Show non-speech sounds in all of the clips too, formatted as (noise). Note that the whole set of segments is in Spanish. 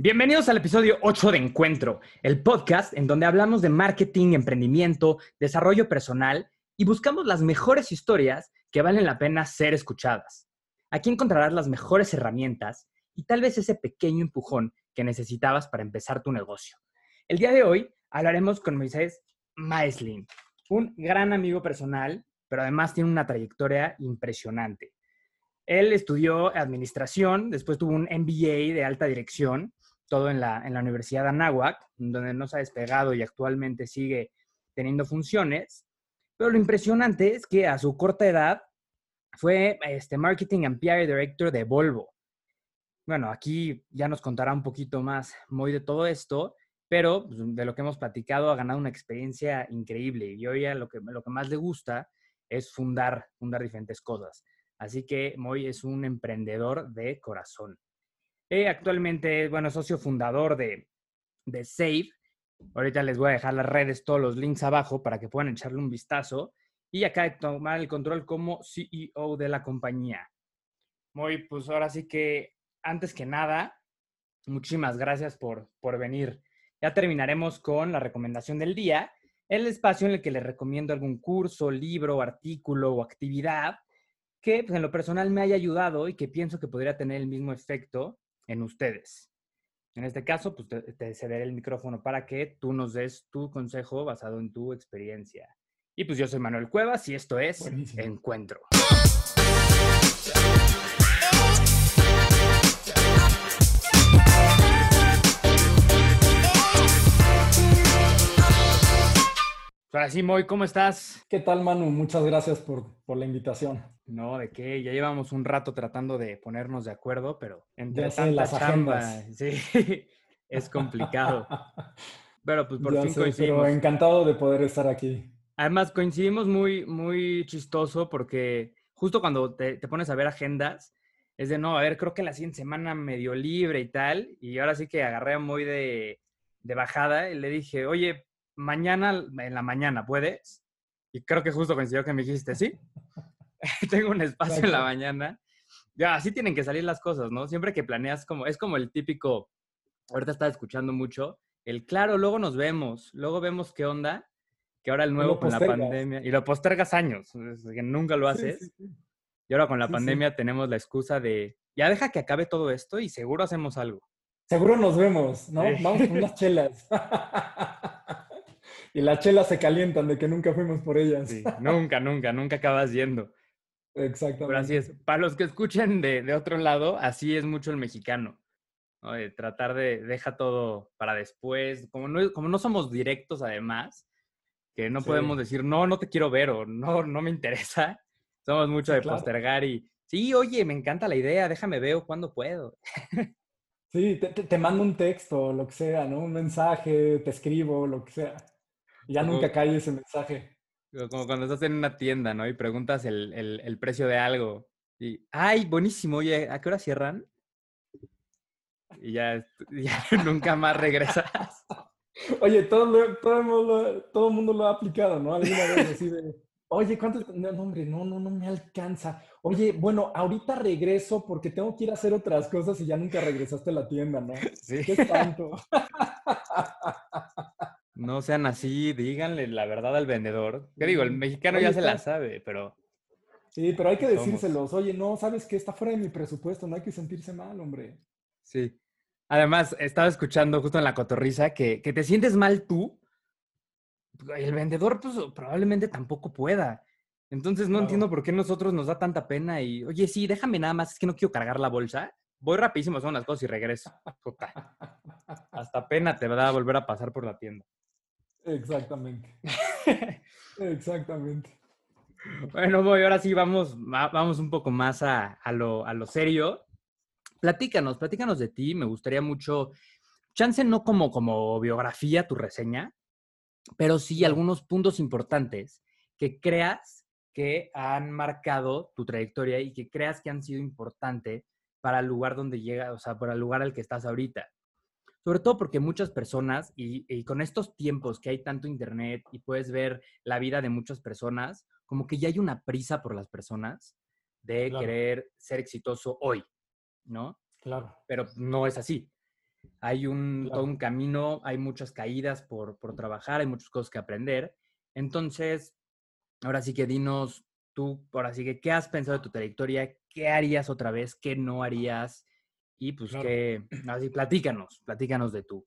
Bienvenidos al episodio 8 de Encuentro, el podcast en donde hablamos de marketing, emprendimiento, desarrollo personal y buscamos las mejores historias que valen la pena ser escuchadas. Aquí encontrarás las mejores herramientas y tal vez ese pequeño empujón que necesitabas para empezar tu negocio. El día de hoy hablaremos con Moisés Maeslin, un gran amigo personal, pero además tiene una trayectoria impresionante. Él estudió administración, después tuvo un MBA de alta dirección todo en la, en la Universidad de Anáhuac, donde no se ha despegado y actualmente sigue teniendo funciones. Pero lo impresionante es que a su corta edad fue este, Marketing and PR Director de Volvo. Bueno, aquí ya nos contará un poquito más muy de todo esto, pero pues, de lo que hemos platicado ha ganado una experiencia increíble y hoy lo que, lo que más le gusta es fundar, fundar diferentes cosas. Así que Moy es un emprendedor de corazón. Eh, actualmente, bueno, socio fundador de, de Save. Ahorita les voy a dejar las redes, todos los links abajo para que puedan echarle un vistazo. Y acá de tomar el control como CEO de la compañía. Muy, pues ahora sí que, antes que nada, muchísimas gracias por, por venir. Ya terminaremos con la recomendación del día, el espacio en el que les recomiendo algún curso, libro, artículo o actividad que pues, en lo personal me haya ayudado y que pienso que podría tener el mismo efecto en ustedes. En este caso, pues te, cederé el micrófono para que tú nos des tu consejo basado en tu experiencia. Y pues yo soy Manuel Cuevas y esto es Encuentro. Ahora sí, Moy, ¿cómo estás? ¿Qué tal, Manu? Muchas gracias por, por, la invitación. No, de qué, ya llevamos un rato tratando de ponernos de acuerdo, pero entre tanta las chamba, sí, (laughs) es complicado. (laughs) pero pues por fin coincidimos. Pero encantado de poder estar aquí. Además, coincidimos muy, muy chistoso porque justo cuando te, te pones a ver agendas, es de no, a ver, creo que la siguiente semana medio libre y tal, y ahora sí que agarré muy de, de bajada y le dije, oye, mañana en la mañana, ¿puedes? Y creo que justo coincidió que me dijiste, sí, (laughs) tengo un espacio en la mañana. Ya, así tienen que salir las cosas, ¿no? Siempre que planeas como, es como el típico, ahorita estaba escuchando mucho, el claro, luego nos vemos, luego vemos qué onda, que ahora el nuevo con la pandemia, y lo postergas años, que nunca lo haces. Y ahora con la pandemia tenemos la excusa de, ya deja que acabe todo esto y seguro hacemos algo. Seguro nos vemos, ¿no? Vamos con unas (laughs) chelas. (laughs) y las chelas se calientan de que nunca fuimos por ellas. Nunca, nunca, nunca acabas yendo. Exactamente. Pero así es. Para los que escuchen de, de otro lado, así es mucho el mexicano. De tratar de deja todo para después. Como no, como no somos directos, además, que no podemos decir, no, no te quiero ver o no, no me interesa. (laughs) Somos mucho de postergar y, sí, oye, me encanta la idea, déjame ver cuando puedo. (laughs) Sí, te, te, mando un texto, lo que sea, ¿no? Un mensaje, te escribo, lo que sea ya nunca cae ese mensaje. Como cuando estás en una tienda, ¿no? Y preguntas el, el, precio de algo. Y, ay, buenísimo, oye, ¿a qué hora cierran? Y ya, (laughs) ya nunca más regresas. Oye, todo, todo, el mundo, todo el mundo lo ha aplicado, ¿no? Alguna vez así de, oye, ¿cuánto? No, hombre, no, no, no me alcanza. Oye, bueno, ahorita regreso porque tengo que ir a hacer otras cosas y ya nunca regresaste a la tienda, ¿no? (laughs) Sí. Qué espanto. (laughs) No sean así, díganle la verdad al vendedor. ¿Qué digo? El mexicano ya se la sabe, pero... Sí, pero hay que decírselos. Oye, no, ¿sabes qué? Está fuera de mi presupuesto, no hay que sentirse mal, hombre. Sí. Además, estaba escuchando justo en la cotorriza que, que te sientes mal tú. El vendedor, pues, probablemente tampoco pueda. Entonces, no entiendo por qué nosotros nos da tanta pena y, oye, sí, déjame nada más, es que no quiero cargar la bolsa. Voy rapidísimo, son unas cosas y regreso. Hasta pena te va a volver a pasar por la tienda. Exactamente. (laughs) Exactamente. Bueno, voy, ahora sí vamos, vamos un poco más a, lo, a lo serio. Platícanos, platícanos de ti. Me gustaría mucho, chance no como, como biografía, tu reseña, pero sí algunos puntos importantes que creas que han marcado tu trayectoria y que creas que han sido importantes para el lugar donde llega, o sea, para el lugar al que estás ahorita. Sobre todo porque muchas personas, y, con estos tiempos que hay tanto internet y puedes ver la vida de muchas personas, como que ya hay una prisa por las personas de querer ser exitoso hoy, ¿no? Claro. Pero no es así. hay un, todo un camino, hay muchas caídas por, por trabajar, hay muchas cosas que aprender. Entonces, ahora sí que dinos tú, ahora sí que, ¿qué has pensado de tu trayectoria? ¿Qué harías otra vez? ¿Qué no harías? Y pues que, así, platícanos, platícanos de tú.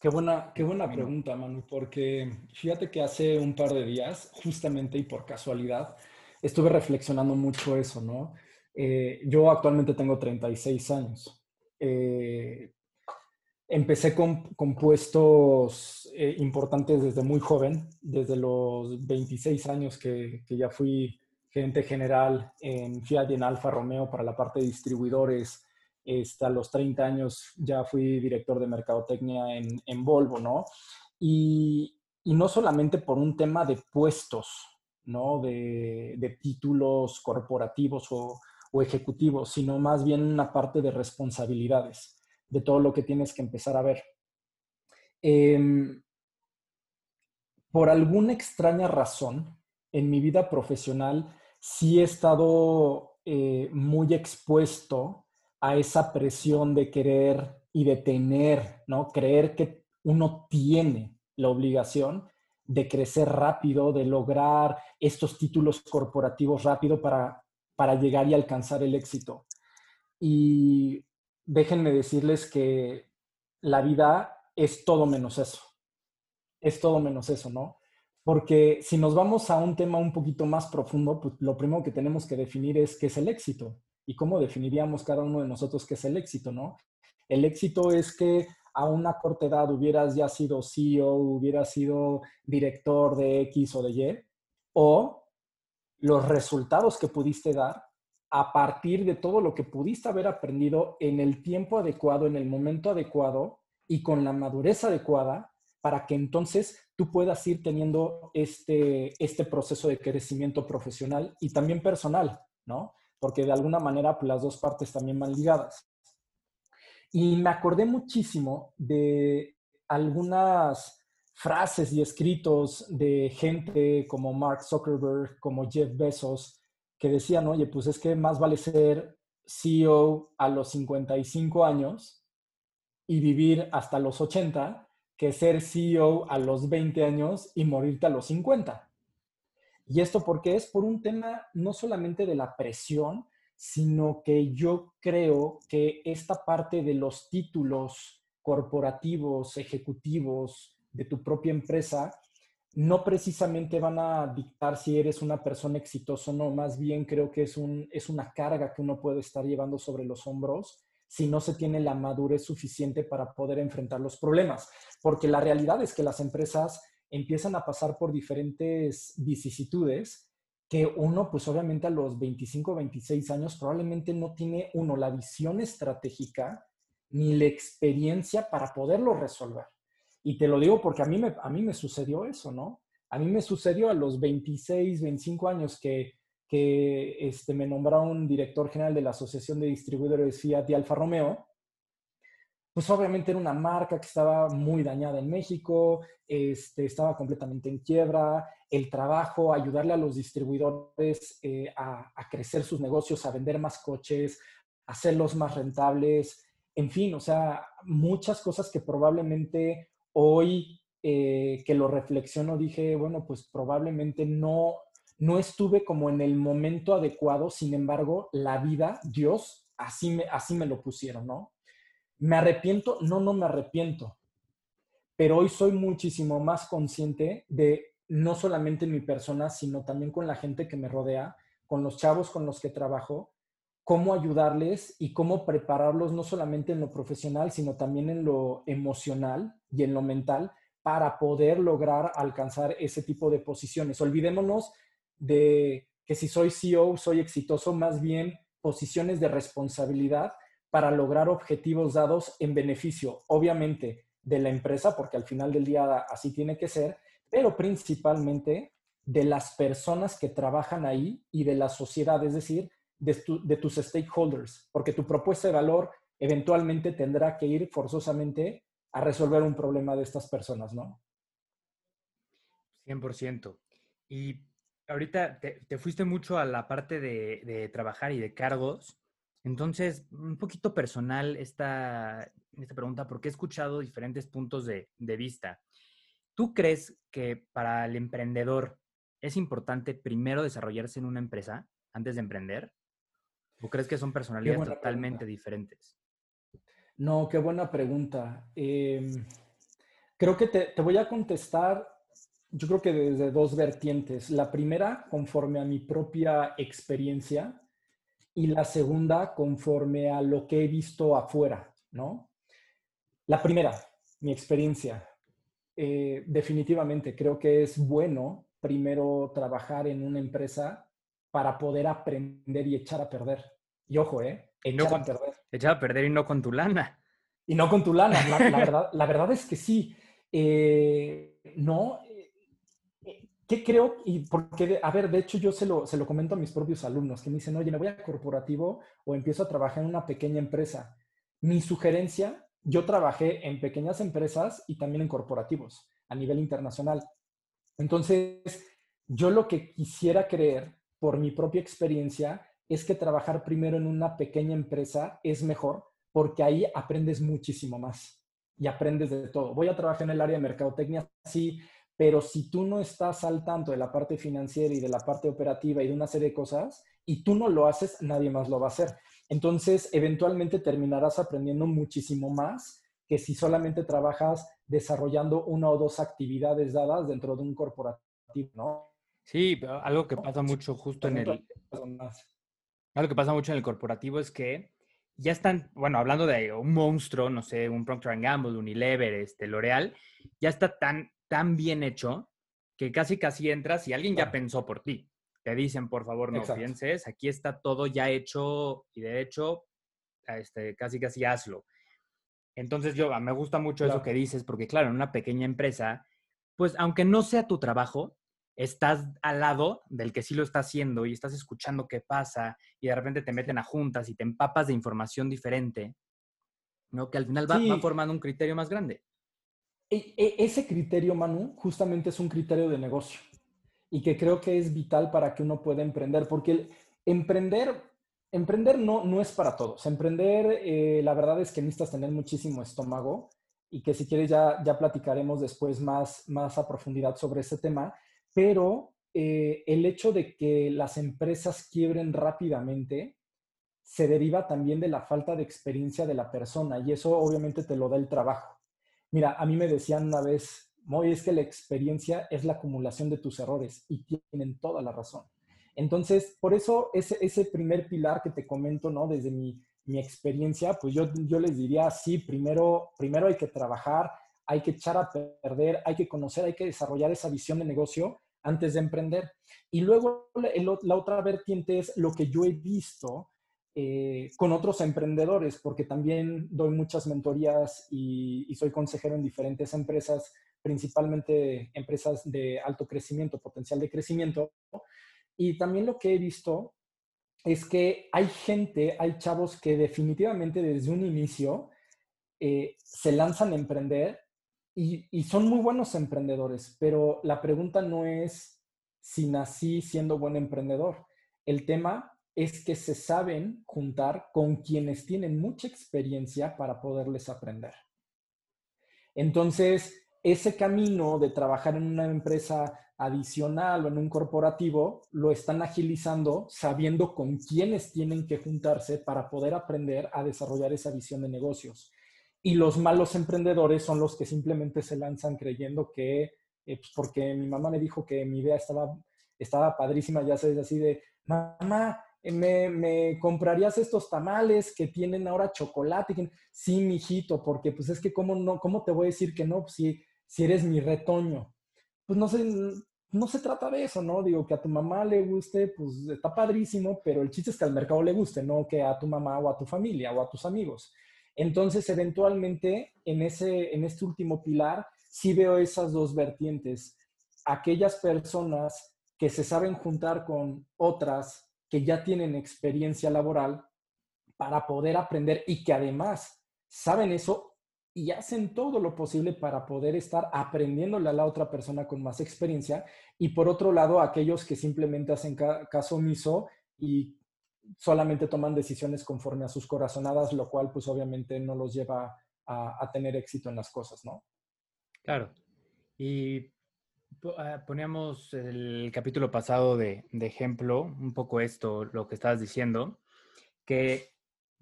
Qué buena, qué buena pregunta, Manu, porque fíjate que hace un par de días, justamente y por casualidad, estuve reflexionando mucho eso, ¿no? Eh, yo actualmente tengo 36 años. Eh, empecé con, con puestos eh, importantes desde muy joven, desde los 26 años que, que, ya fui gerente general en Fiat y en Alfa Romeo para la parte de distribuidores. Hasta los 30 años ya fui director de mercadotecnia en, en Volvo, ¿no? Y, y, no solamente por un tema de puestos, ¿no? De, de títulos corporativos o, o ejecutivos, sino más bien una parte de responsabilidades de todo lo que tienes que empezar a ver. Em, por alguna extraña razón, en mi vida profesional sí he estado eh, muy expuesto a esa presión de querer y de tener, ¿no? Creer que uno tiene la obligación de crecer rápido, de lograr estos títulos corporativos rápido para, para llegar y alcanzar el éxito. Y déjenme decirles que la vida es todo menos eso. Es todo menos eso, ¿no? Porque si nos vamos a un tema un poquito más profundo, pues lo primero que tenemos que definir es qué es el éxito y cómo definiríamos cada uno de nosotros qué es el éxito, ¿no? El éxito es que a una corta edad hubieras ya sido CEO, hubieras sido director de X o de Y, o los resultados que pudiste dar a partir de todo lo que pudiste haber aprendido en el tiempo adecuado, en el momento adecuado y con la madurez adecuada para que entonces tú puedas ir teniendo este, este proceso de crecimiento profesional y también personal, ¿no? Porque de alguna manera pues, las dos partes también van ligadas. Y me acordé muchísimo de algunas frases y escritos de gente como Mark Zuckerberg, como Jeff Bezos, que decían, oye, pues es que más vale ser CEO a los 55 años y vivir hasta los 80 que ser CEO a los 20 años y morirte a los 50. Y esto porque es por un tema no solamente de la presión, sino que yo creo que esta parte de los títulos corporativos, ejecutivos de tu propia empresa, no precisamente van a dictar si eres una persona exitosa o no, más bien creo que es, un, es una carga que uno puede estar llevando sobre los hombros si no se tiene la madurez suficiente para poder enfrentar los problemas. Porque la realidad es que las empresas empiezan a pasar por diferentes vicisitudes que uno, pues obviamente a los 25, 26 años, probablemente no tiene uno la visión estratégica ni la experiencia para poderlo resolver. Y te lo digo porque a mí me, a mí me sucedió eso, ¿no? A mí me sucedió a los 26, 25 años que, que este, me nombraron director general de la Asociación de Distribuidores Fiat y Alfa Romeo. Pues obviamente era una marca que estaba muy dañada en México, este, estaba completamente en quiebra, el trabajo, ayudarle a los distribuidores eh, a, crecer sus negocios, a vender más coches, hacerlos más rentables, en fin, o sea, muchas cosas que probablemente hoy eh, que lo reflexiono dije, bueno, pues probablemente no, no estuve como en el momento adecuado, sin embargo, la vida, Dios, así me, así me lo pusieron, ¿no? ¿Me arrepiento? No, no me arrepiento. Pero hoy soy muchísimo más consciente de no solamente mi persona, sino también con la gente que me rodea, con los chavos con los que trabajo, cómo ayudarles y cómo prepararlos no solamente en lo profesional, sino también en lo emocional y en lo mental para poder lograr alcanzar ese tipo de posiciones. Olvidémonos de que si soy CEO, soy exitoso, más bien posiciones de responsabilidad para lograr objetivos dados en beneficio, obviamente, de la empresa, porque al final del día así tiene que ser, pero principalmente de las personas que trabajan ahí y de la sociedad, es decir, de, tus stakeholders, porque tu propuesta de valor eventualmente tendrá que ir forzosamente a resolver un problema de estas personas, ¿no? 100%. Y ahorita te, fuiste mucho a la parte de, trabajar y de cargos. Entonces, un poquito personal esta, esta pregunta porque he escuchado diferentes puntos de, de vista. ¿Tú crees que para el emprendedor es importante primero desarrollarse en una empresa antes de emprender? ¿O crees que son personalidades totalmente diferentes? No, qué buena pregunta. Em, creo que te, te, voy a contestar, yo creo que desde dos vertientes. La primera, conforme a mi propia experiencia, y la segunda, conforme a lo que he visto afuera, ¿no? La primera, mi experiencia. Eh, definitivamente creo que es bueno primero trabajar en una empresa para poder aprender y echar a perder. Y ojo, ¿eh? Echar a perder. Echar a perder y no con tu lana. Y no con tu lana. La, (laughs) verdad, la verdad, es que sí. Eh, no, ¿qué creo? Y porque, a ver, de hecho yo se lo, se lo comento a mis propios alumnos que me dicen, oye, me voy a corporativo o empiezo a trabajar en una pequeña empresa. Mi sugerencia, yo trabajé en pequeñas empresas y también en corporativos a nivel internacional. Entonces, yo lo que quisiera creer por mi propia experiencia es que trabajar primero en una pequeña empresa es mejor porque ahí aprendes muchísimo más y aprendes de todo. Voy a trabajar en el área de mercadotecnia, sí, pero si tú no estás al tanto de la parte financiera y de la parte operativa y de una serie de cosas, y tú no lo haces, nadie más lo va a hacer. Entonces, eventualmente terminarás aprendiendo muchísimo más que si solamente trabajas desarrollando una o dos actividades dadas dentro de un corporativo, ¿no? Sí, algo que pasa mucho justo en el... Algo que pasa mucho en el corporativo es que ya están, bueno, hablando de un monstruo, no sé, un Procter Gamble, Unilever, este, L'Oreal, ya está tan, tan bien hecho que casi casi entras y alguien ya pensó por ti. Te dicen, por favor, no pienses, aquí está todo ya hecho y de hecho, este, casi casi hazlo. Entonces yo, me gusta mucho eso que dices, porque claro, en una pequeña empresa, pues aunque no sea tu trabajo, estás al lado del que sí lo está haciendo y estás escuchando qué pasa y de repente te meten a juntas y te empapas de información diferente, ¿no? Que al final va, formando un criterio más grande. E, e, ese criterio, Manu, justamente es un criterio de negocio y que creo que es vital para que uno pueda emprender, porque emprender, emprender no, no es para todos. Emprender, eh, la verdad es que necesitas tener muchísimo estómago y que si quieres ya, ya platicaremos después más, más a profundidad sobre ese tema pero eh, el hecho de que las empresas quiebren rápidamente se deriva también de la falta de experiencia de la persona y eso obviamente te lo da el trabajo. Mira, a mí me decían una vez, Moy, es que la experiencia es la acumulación de tus errores y tienen toda la razón. Entonces, por eso ese, ese primer pilar que te comento, ¿no? Desde mi, mi experiencia, pues yo, yo les diría, sí, primero, primero hay que trabajar, hay que echar a perder, hay que conocer, hay que desarrollar esa visión de negocio antes de emprender. Y luego la, otra vertiente es lo que yo he visto eh, con otros emprendedores, porque también doy muchas mentorías y, soy consejero en diferentes empresas, principalmente empresas de alto crecimiento, potencial de crecimiento. Y también lo que he visto es que hay gente, hay chavos que definitivamente desde un inicio eh, se lanzan a emprender y, son muy buenos emprendedores, pero la pregunta no es si nací siendo buen emprendedor. El tema es que se saben juntar con quienes tienen mucha experiencia para poderles aprender. Entonces, ese camino de trabajar en una empresa adicional o en un corporativo, lo están agilizando sabiendo con quiénes tienen que juntarse para poder aprender a desarrollar esa visión de negocios. Y los malos emprendedores son los que simplemente se lanzan creyendo que, eh, pues porque mi mamá me dijo que mi idea estaba, estaba padrísima, ya sabes, así de, mamá, me, me, comprarías estos tamales que tienen ahora chocolate. Sí, mijito, porque pues es que cómo, no, cómo te voy a decir que no, pues, si, si eres mi retoño. Pues no sé, no se trata de eso, ¿no? Digo, que a tu mamá le guste, pues está padrísimo, pero el chiste es que al mercado le guste, no que a tu mamá o a tu familia o a tus amigos. Entonces, eventualmente, en, ese, en este último pilar, sí veo esas dos vertientes. Aquellas personas que se saben juntar con otras que ya tienen experiencia laboral para poder aprender y que además saben eso y hacen todo lo posible para poder estar aprendiéndole a la otra persona con más experiencia. Y por otro lado, aquellos que simplemente hacen caso omiso y solamente toman decisiones conforme a sus corazonadas, lo cual pues obviamente no los lleva a, tener éxito en las cosas, ¿no? Claro. Y poníamos el capítulo pasado de, de, ejemplo, un poco esto, lo que estabas diciendo, que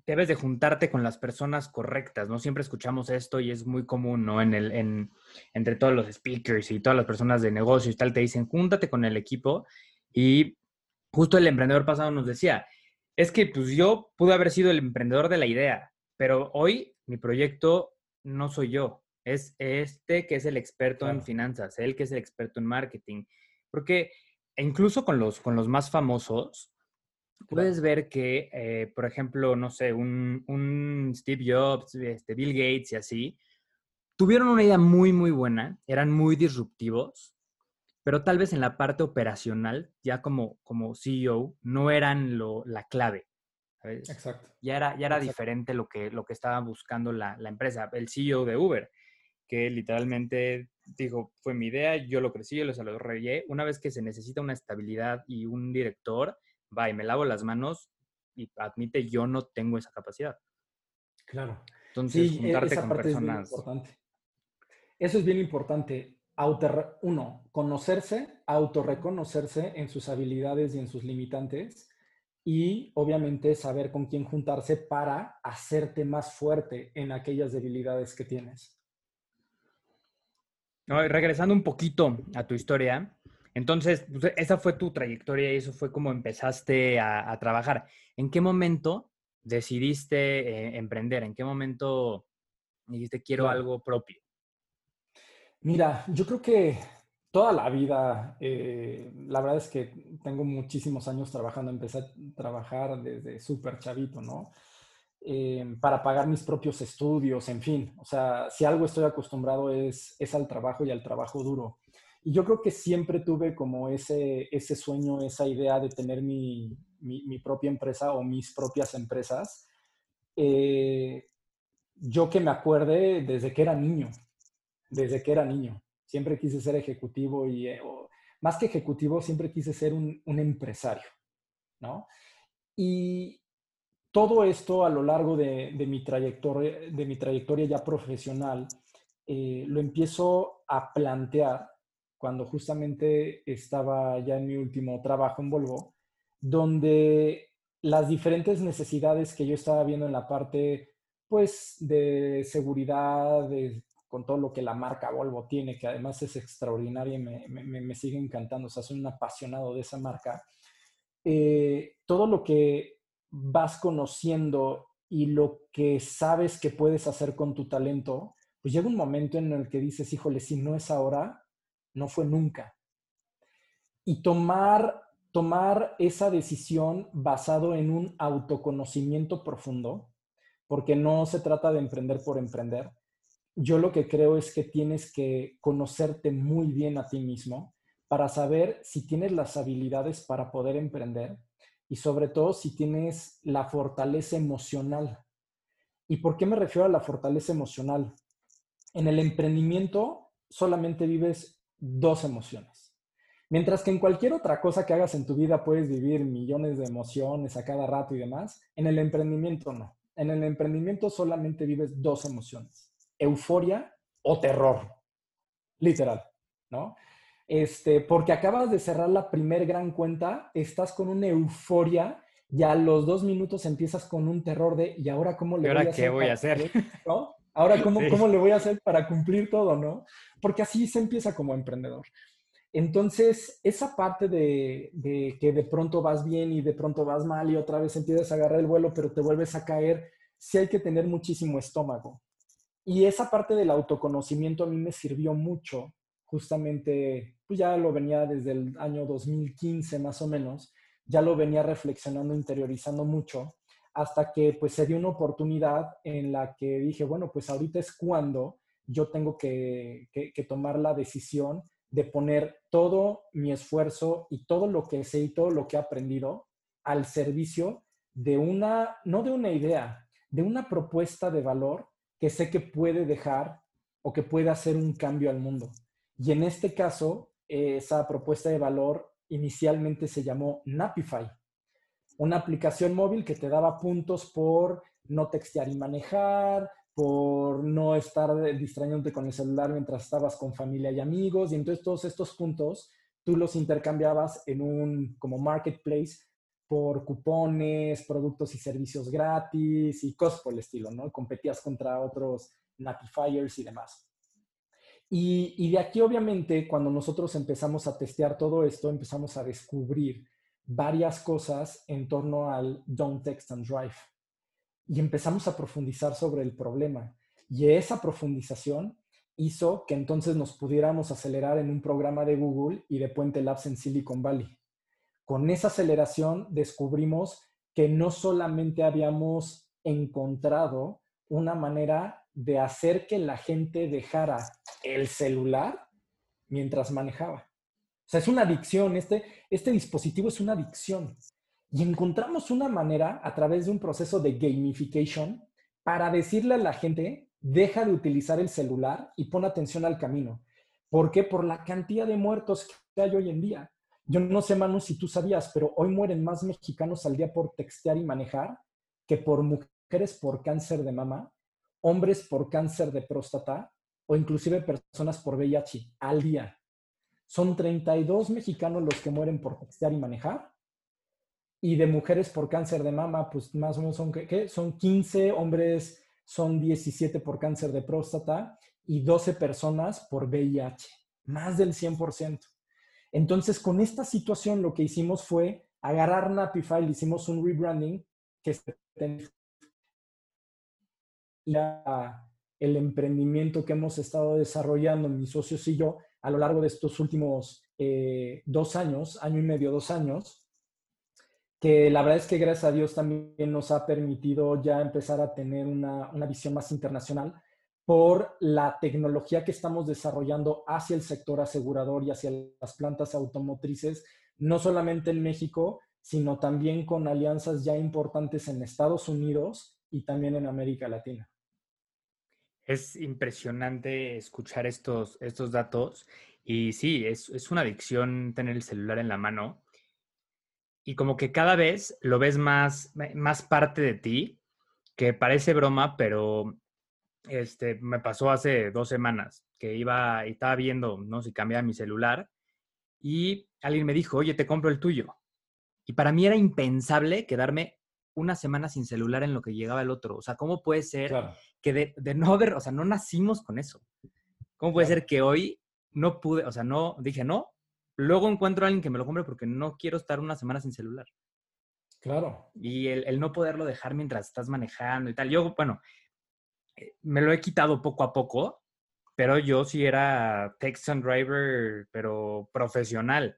debes de juntarte con las personas correctas, ¿no? Siempre escuchamos esto y es muy común, ¿no? En el, en, entre todos los speakers y todas las personas de negocio y tal, te dicen, júntate con el equipo y justo el emprendedor pasado nos decía, es que pues yo pude haber sido el emprendedor de la idea, pero hoy mi proyecto no soy yo, es este que es el experto en finanzas, él que es el experto en marketing, porque incluso con los, con los más famosos, puedes ver que, eh, por ejemplo, no sé, un, Steve Jobs, este, Bill Gates y así, tuvieron una idea muy, muy buena, eran muy disruptivos, pero tal vez en la parte operacional, ya como, como CEO, no eran lo, la clave. Exacto. Ya era, ya era diferente lo que, lo que estaba buscando la, la, empresa. El CEO de Uber, que literalmente dijo, fue mi idea, yo lo crecí, yo lo desarrollé. Una vez que se necesita una estabilidad y un director, va y me lavo las manos y admite yo no tengo esa capacidad. Claro. Entonces, e, juntarte con personas. importante. Eso es bien importante. uno, conocerse, autorreconocerse en sus habilidades y en sus limitantes y obviamente saber con quién juntarse para hacerte más fuerte en aquellas debilidades que tienes. Regresando un poquito a tu historia, entonces, pues, esa fue tu trayectoria y eso fue como empezaste a, trabajar. ¿En qué momento decidiste eh, emprender? ¿En qué momento dijiste quiero algo propio? Mira, yo creo que toda la vida, eh, la verdad es que tengo muchísimos años trabajando, empecé a trabajar desde súper chavito, ¿no? Eh, para pagar mis propios estudios, en fin, o sea, si algo estoy acostumbrado es, es al trabajo y al trabajo duro. Y yo creo que siempre tuve como ese, ese sueño, esa idea de tener mi, mi, propia empresa o mis propias empresas. Eh, yo que me acuerde desde que era niño, desde que era niño, siempre quise ser ejecutivo y, eh, más que ejecutivo, siempre quise ser un, un, empresario, ¿no? Y todo esto a lo largo de, mi, trayectoria, ya profesional, eh, lo empiezo a plantear cuando justamente estaba ya en mi último trabajo en Volvo, donde las diferentes necesidades que yo estaba viendo en la parte, pues, de seguridad, con todo lo que la marca Volvo tiene, que además es extraordinaria y me, me, sigue encantando, o sea, soy un apasionado de esa marca, eh, todo lo que vas conociendo y lo que sabes que puedes hacer con tu talento, pues llega un momento en el que dices, híjole, si no es ahora, no fue nunca. Y tomar, tomar esa decisión basado en un autoconocimiento profundo, porque no se trata de emprender por emprender. Yo lo que creo es que tienes que conocerte muy bien a ti mismo para saber si tienes las habilidades para poder emprender y sobre todo si tienes la fortaleza emocional. ¿Y por qué me refiero a la fortaleza emocional? En el emprendimiento solamente vives dos emociones. Mientras que en cualquier otra cosa que hagas en tu vida puedes vivir millones de emociones a cada rato y demás, en el emprendimiento no. En el emprendimiento solamente vives dos emociones, euforia o terror, literal, ¿no? Este, porque acabas de cerrar la primer gran cuenta, estás con una euforia y a los dos minutos empiezas con un terror de, ¿y ahora cómo le voy a hacer? voy a hacer? ¿no? Ahora, ¿cómo, ¿cómo le voy a hacer para cumplir todo, no? Porque así se empieza como emprendedor. Entonces, esa parte de, de, que de pronto vas bien y de pronto vas mal y otra vez empiezas a agarrar el vuelo, pero te vuelves a caer, sí hay que tener muchísimo estómago. Y esa parte del autoconocimiento a mí me sirvió mucho, justamente, pues ya lo venía desde el año 2015 más o menos, ya lo venía reflexionando, interiorizando mucho hasta que pues se dio una oportunidad en la que dije, bueno, pues ahorita es cuando yo tengo que, tomar la decisión de poner todo mi esfuerzo y todo lo que sé y todo lo que he aprendido al servicio de una, no de una idea, de una propuesta de valor que sé que puede dejar o que puede hacer un cambio al mundo. Y en este caso, esa propuesta de valor inicialmente se llamó Napify una aplicación móvil que te daba puntos por no textear y manejar, por no estar distrayéndote con el celular mientras estabas con familia y amigos. Y entonces todos estos puntos tú los intercambiabas en un como marketplace por cupones, productos y servicios gratis y cosas por el estilo, ¿no? Competías contra otros Natifiers y demás. Y, de aquí, obviamente, cuando nosotros empezamos a testear todo esto, empezamos a descubrir varias cosas en torno al Don't Text and Drive. Y empezamos a profundizar sobre el problema. Y esa profundización hizo que entonces nos pudiéramos acelerar en un programa de Google y de Puente Labs en Silicon Valley. Con esa aceleración descubrimos que no solamente habíamos encontrado una manera de hacer que la gente dejara el celular mientras manejaba. O sea, es una adicción, este, este dispositivo es una adicción. Y encontramos una manera a través de un proceso de gamification para decirle a la gente, deja de utilizar el celular y pon atención al camino. ¿Por qué? Por la cantidad de muertos que hay hoy en día. Yo no sé, Manu, si tú sabías, pero hoy mueren más mexicanos al día por textear y manejar que por mujeres por cáncer de mama, hombres por cáncer de próstata o inclusive personas por VIH al día. Son 32 mexicanos los que mueren por textear y manejar. Y de mujeres por cáncer de mama, pues más o menos son, ¿qué? Son 15 hombres, son 17 por cáncer de próstata y 12 personas por VIH. Más del 100%. Entonces, con esta situación lo que hicimos fue agarrar Napify, hicimos un rebranding que el emprendimiento que hemos estado desarrollando mis socios y yo a lo largo de estos últimos eh, dos años, año y medio, dos años, que la verdad es que gracias a Dios también nos ha permitido ya empezar a tener una, una visión más internacional por la tecnología que estamos desarrollando hacia el sector asegurador y hacia las plantas automotrices, no solamente en México, sino también con alianzas ya importantes en Estados Unidos y también en América Latina. Es impresionante escuchar estos, estos datos y sí, es, es una adicción tener el celular en la mano y como que cada vez lo ves más, más parte de ti, que parece broma, pero este, me pasó hace dos semanas que iba y estaba viendo, ¿no? Si cambiaba mi celular y alguien me dijo, oye, te compro el tuyo. Y para mí era impensable quedarme una semana sin celular en lo que llegaba el otro. O sea, ¿cómo puede ser que de, no haber, o sea, no nacimos con eso? ¿Cómo puede ser que hoy no pude, o sea, no, dije no, luego encuentro a alguien que me lo compre porque no quiero estar una semana sin celular? Claro. Y el, el no poderlo dejar mientras estás manejando y tal. Yo, bueno, eh, me lo he quitado poco a poco, pero yo sí era text and driver, pero profesional.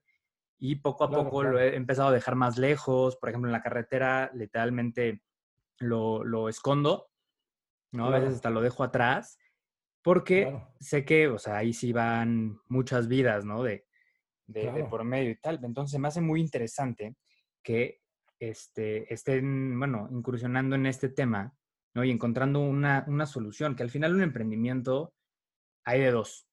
Y poco a poco lo he empezado a dejar más lejos. Por ejemplo, en la carretera, literalmente lo, lo escondo, ¿no? A veces hasta lo dejo atrás, porque sé que, o sea, ahí sí van muchas vidas, ¿no? De, de, de, por medio y tal. Entonces me hace muy interesante que este, estén, bueno, incursionando en este tema ¿no? Y encontrando una, una solución, que al final un emprendimiento hay de dos.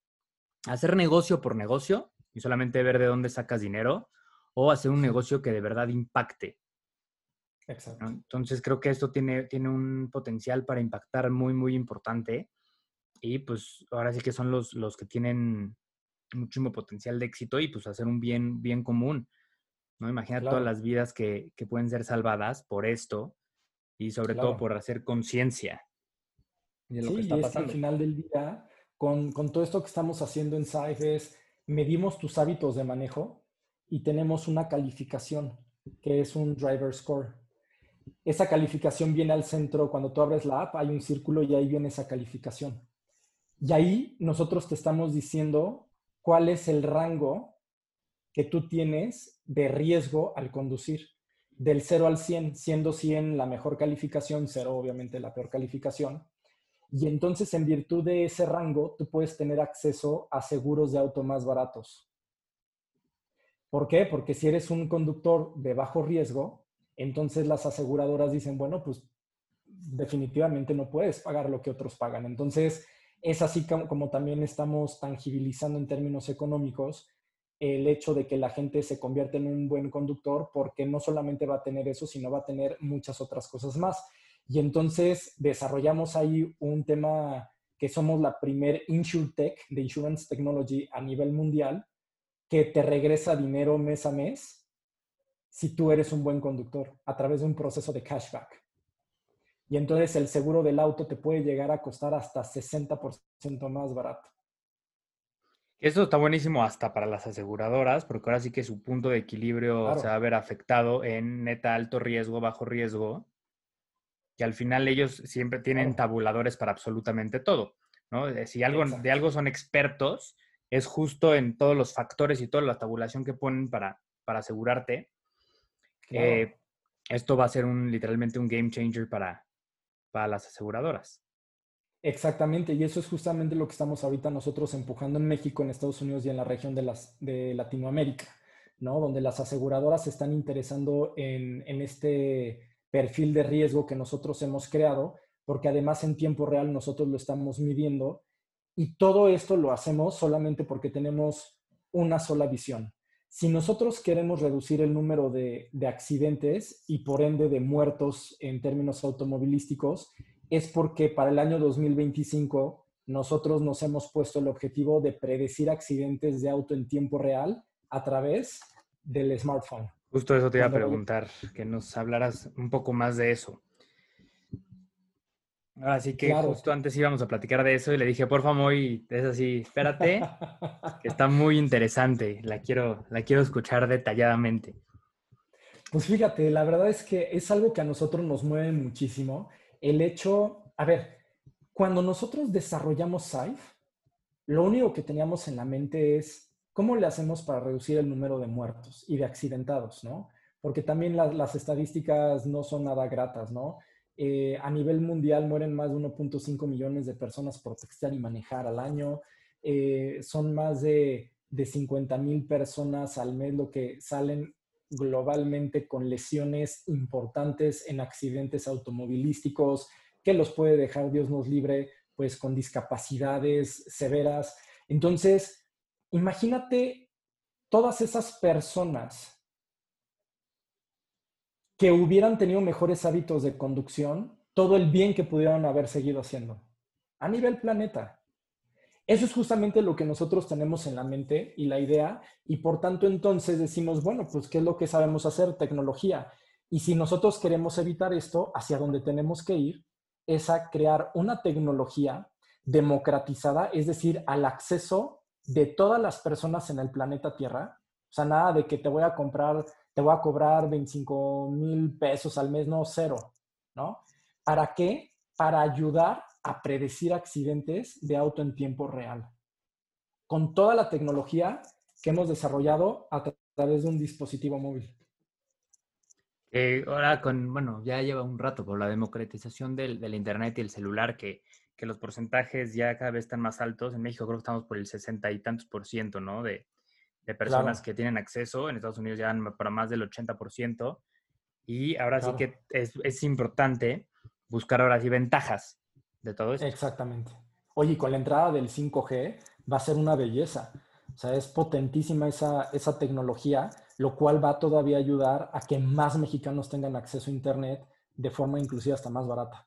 Hacer negocio por negocio y solamente ver de dónde sacas dinero o hacer un negocio que de verdad impacte. Exacto. Entonces creo que esto tiene, tiene un potencial para impactar muy, muy importante y pues ahora sí que son los, los que tienen muchísimo potencial de éxito y pues hacer un bien, bien común. ¿no? Imagina todas las vidas que, que, pueden ser salvadas por esto y sobre todo por hacer conciencia de lo sí, que está pasando. al final del día, con, con, todo esto que estamos haciendo en SAIF medimos tus hábitos de manejo y tenemos una calificación que es un driver score. Esa calificación viene al centro, cuando tú abres la app hay un círculo y ahí viene esa calificación. Y ahí nosotros te estamos diciendo cuál es el rango que tú tienes de riesgo al conducir del 0 al 100, siendo 100 la mejor calificación, 0 obviamente la peor calificación. Y entonces en virtud de ese rango, tú puedes tener acceso a seguros de auto más baratos. ¿Por qué? Porque si eres un conductor de bajo riesgo, entonces las aseguradoras dicen, bueno, pues definitivamente no puedes pagar lo que otros pagan. Entonces, es así como, como también estamos tangibilizando en términos económicos el hecho de que la gente se convierta en un buen conductor porque no solamente va a tener eso, sino va a tener muchas otras cosas más. Y entonces desarrollamos ahí un tema que somos la primer InsurTech de Insurance Technology a nivel mundial, que te regresa dinero mes a mes si tú eres un buen conductor a través de un proceso de cashback. Y entonces el seguro del auto te puede llegar a costar hasta 60% más barato. Eso está buenísimo hasta para las aseguradoras, porque ahora sí que su punto de equilibrio se va a ver afectado en neta alto riesgo, bajo riesgo, que al final ellos siempre tienen tabuladores para absolutamente todo, ¿no? Eh, si algo, de algo son expertos, es justo en todos los factores y toda la tabulación que ponen para, para asegurarte. Eh, esto va a ser un, literalmente un game changer para, para las aseguradoras. Exactamente, y eso es justamente lo que estamos ahorita nosotros empujando en México, en Estados Unidos y en la región de, las, de Latinoamérica, ¿no? Donde las aseguradoras se están interesando en, en este perfil de riesgo que nosotros hemos creado, porque además en tiempo real nosotros lo estamos midiendo y todo esto lo hacemos solamente porque tenemos una sola visión. Si nosotros queremos reducir el número de, de accidentes y por ende de muertos en términos automovilísticos, es porque para el año 2025 nosotros nos hemos puesto el objetivo de predecir accidentes de auto en tiempo real a través del smartphone. Justo eso te iba a preguntar, que nos hablaras un poco más de eso. Ahora sí que justo antes íbamos a platicar de eso y le dije, por favor, y es así, espérate, que está muy interesante, la quiero, la quiero escuchar detalladamente. Pues fíjate, la verdad es que es algo que a nosotros nos mueve muchísimo el hecho, a ver, cuando nosotros desarrollamos SAIF, lo único que teníamos en la mente es cómo le hacemos para reducir el número de muertos y de accidentados, ¿no? Porque también las estadísticas no son nada gratas, ¿no? Eh, a nivel mundial mueren más de 1.5 millones de personas por textear y manejar al año. Eh, son más de, de 50 mil personas al mes lo que salen globalmente con lesiones importantes en accidentes automovilísticos, que los puede dejar, Dios nos libre, pues con discapacidades severas. Entonces, imagínate todas esas personas que hubieran tenido mejores hábitos de conducción, todo el bien que pudieran haber seguido haciendo a nivel planeta. Eso es justamente lo que nosotros tenemos en la mente y la idea, y por tanto entonces decimos, bueno, pues ¿qué es lo que sabemos hacer? Tecnología. Y si nosotros queremos evitar esto, hacia donde tenemos que ir es a crear una tecnología democratizada, es decir, al acceso de todas las personas en el planeta Tierra. O sea, nada de que te voy a comprar, te voy a cobrar 25 mil pesos al mes, no, cero, ¿no? ¿Para qué? Para ayudar a predecir accidentes de auto en tiempo real, con toda la tecnología que hemos desarrollado a través de un dispositivo móvil. ahora con, bueno, ya lleva un rato por la democratización del, Internet y el celular, que, que, los porcentajes ya cada vez están más altos. En México creo que estamos por el 60 y tantos por ciento, ¿no? De, de personas que tienen acceso. En Estados Unidos ya van para más del 80 por ciento. Y ahora sí que es, es importante buscar ahora sí ventajas de todo esto. Exactamente. Oye, con la entrada del 5G va a ser una belleza. O sea, es potentísima esa, esa tecnología, lo cual va a todavía ayudar a que más mexicanos tengan acceso a Internet de forma inclusive hasta más barata.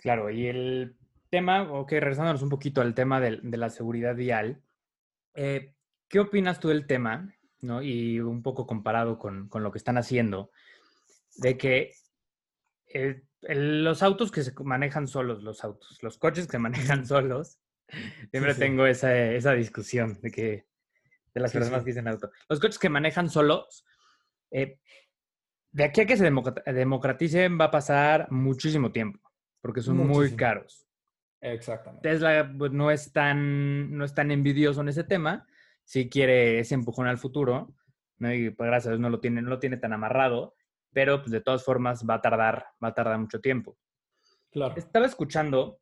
Claro, y el tema, ok, regresándonos un poquito al tema de, de la seguridad vial, eh, ¿qué opinas tú del tema, ¿no? y un poco comparado con, con lo que están haciendo, de que eh, los autos que se manejan solos, los autos, los coches que (laughs) manejan solos, siempre tengo esa, esa, discusión de que de las personas que dicen auto. Los coches que manejan solos, eh, de aquí a que se democraticen va a pasar muchísimo tiempo, porque son muy caros. Exactamente. Tesla pues, no, es tan, no es tan envidioso en ese tema, si quiere ese empujón al futuro, ¿no? y pues gracias a Dios no lo tiene, no lo tiene tan amarrado, pero pues, de todas formas va a tardar, va a tardar mucho tiempo. Claro. Estaba escuchando,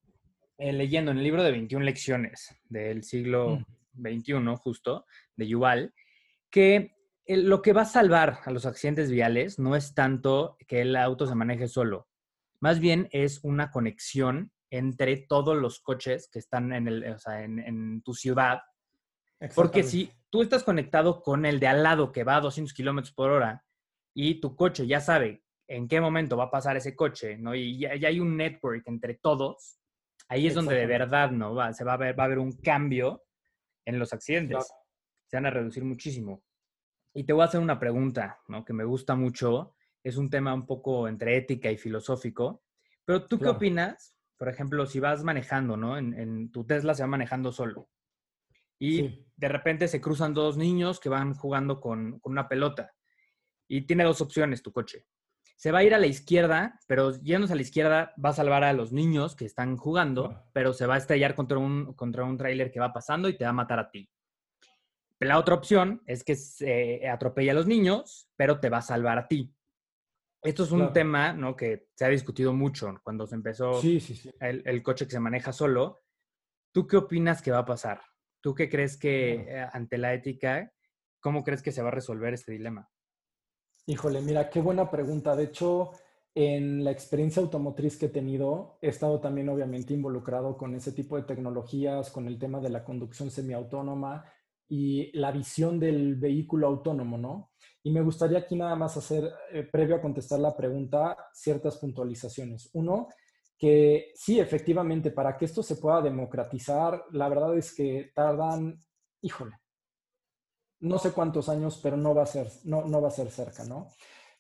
eh, leyendo en el libro de 21 lecciones del siglo XXI, mm. justo, de Yuval, que lo que va a salvar a los accidentes viales no es tanto que el auto se maneje solo, más bien es una conexión entre todos los coches que están en, el, o sea, en, en tu ciudad. Porque si tú estás conectado con el de al lado que va a 200 kilómetros por hora y tu coche ya sabe en qué momento va a pasar ese coche, ¿no? Y ya, hay un network entre todos, ahí es donde de verdad, ¿no? Va, se va a ver, va a haber un cambio en los accidentes. Se van a reducir muchísimo. Y te voy a hacer una pregunta, ¿no? Que me gusta mucho. Es un tema un poco entre ética y filosófico. Pero tú qué opinas, por ejemplo, si vas manejando, ¿no? En, tu Tesla se va manejando solo. Y de repente se cruzan dos niños que van jugando con, con una pelota. Y tiene dos opciones tu coche se va a ir a la izquierda, pero yéndose a la izquierda va a salvar a los niños que están jugando, pero se va a estrellar contra un, contra un tráiler que va pasando y te va a matar a ti. La otra opción es que se atropella a los niños, pero te va a salvar a ti. Esto es un tema ¿no? que se ha discutido mucho cuando se empezó El, el, coche que se maneja solo. ¿Tú qué opinas que va a pasar? ¿Tú qué crees que eh, ante la ética, cómo crees que se va a resolver este dilema? Híjole, mira, qué buena pregunta. De hecho, en la experiencia automotriz que he tenido, he estado también obviamente involucrado con ese tipo de tecnologías, con el tema de la conducción semiautónoma y la visión del vehículo autónomo, ¿no? Y me gustaría aquí nada más hacer, eh, previo a contestar la pregunta, ciertas puntualizaciones. Uno, que sí, efectivamente, para que esto se pueda democratizar, la verdad es que tardan, híjole, no sé cuántos años, pero no va a ser, no, no va a ser cerca, ¿no?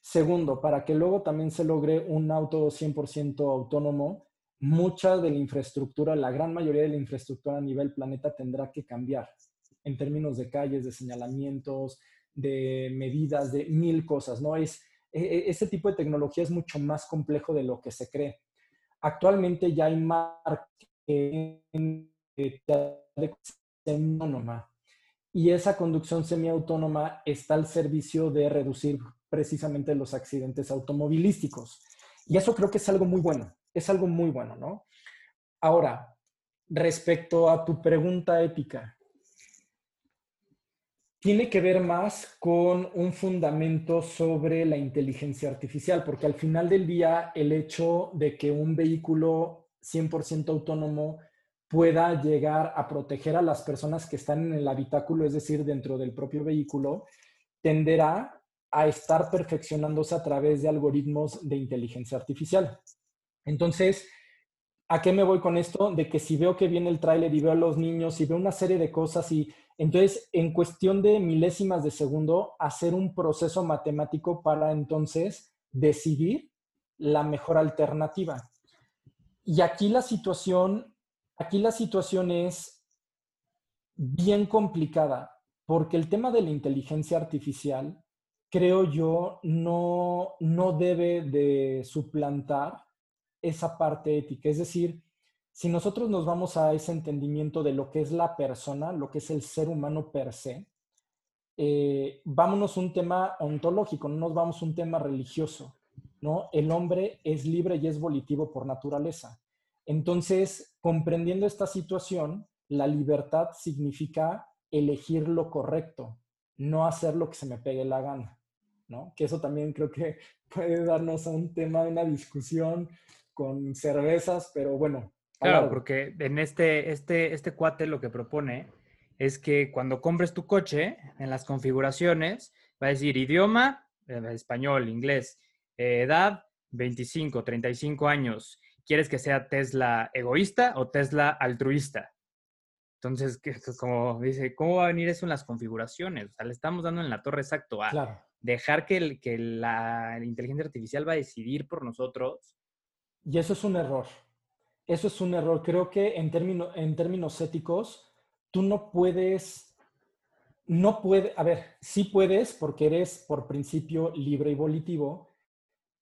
Segundo, para que luego también se logre un auto 100% autónomo, mucha de la infraestructura, la gran mayoría de la infraestructura a nivel planeta tendrá que cambiar en términos de calles, de señalamientos, de medidas, de mil cosas, ¿no? Es, este tipo de tecnología es mucho más complejo de lo que se cree. Actualmente ya hay marcas de autónoma y esa conducción semiautónoma está al servicio de reducir precisamente los accidentes automovilísticos. Y eso creo que es algo muy bueno, es algo muy bueno, ¿no? Ahora, respecto a tu pregunta ética, tiene que ver más con un fundamento sobre la inteligencia artificial, porque al final del día el hecho de que un vehículo 100% autónomo pueda llegar a proteger a las personas que están en el habitáculo, es decir, dentro del propio vehículo, tenderá a estar perfeccionándose a través de algoritmos de inteligencia artificial. Entonces, ¿a qué me voy con esto? De que si veo que viene el tráiler y veo a los niños y veo una serie de cosas y entonces en cuestión de milésimas de segundo hacer un proceso matemático para entonces decidir la mejor alternativa. Y aquí la situación Aquí la situación es bien complicada porque el tema de la inteligencia artificial, creo yo, no, no debe de suplantar esa parte ética. Es decir, si nosotros nos vamos a ese entendimiento de lo que es la persona, lo que es el ser humano per se, eh, vámonos un tema ontológico, no nos vamos un tema religioso, ¿no? El hombre es libre y es volitivo por naturaleza. Entonces, comprendiendo esta situación, la libertad significa elegir lo correcto, no hacer lo que se me pegue la gana, ¿no? Que eso también creo que (laughs) puede darnos un tema de una discusión con cervezas, pero bueno. Claro, porque en este, este, este cuate lo que propone es que cuando compres tu coche, en las configuraciones, va a decir idioma, eh, español, inglés, eh, edad, 25, 35 años, ¿quieres que sea Tesla egoísta o Tesla altruista? Entonces, como dice, ¿cómo va a venir eso en las configuraciones? O sea, le estamos dando en la torre exacto a dejar que, que la, inteligencia artificial va a decidir por nosotros. Y eso es un error. Eso es un error. Creo que en, en términos éticos, tú no puedes, no puede, a ver, sí puedes porque eres por principio libre y volitivo,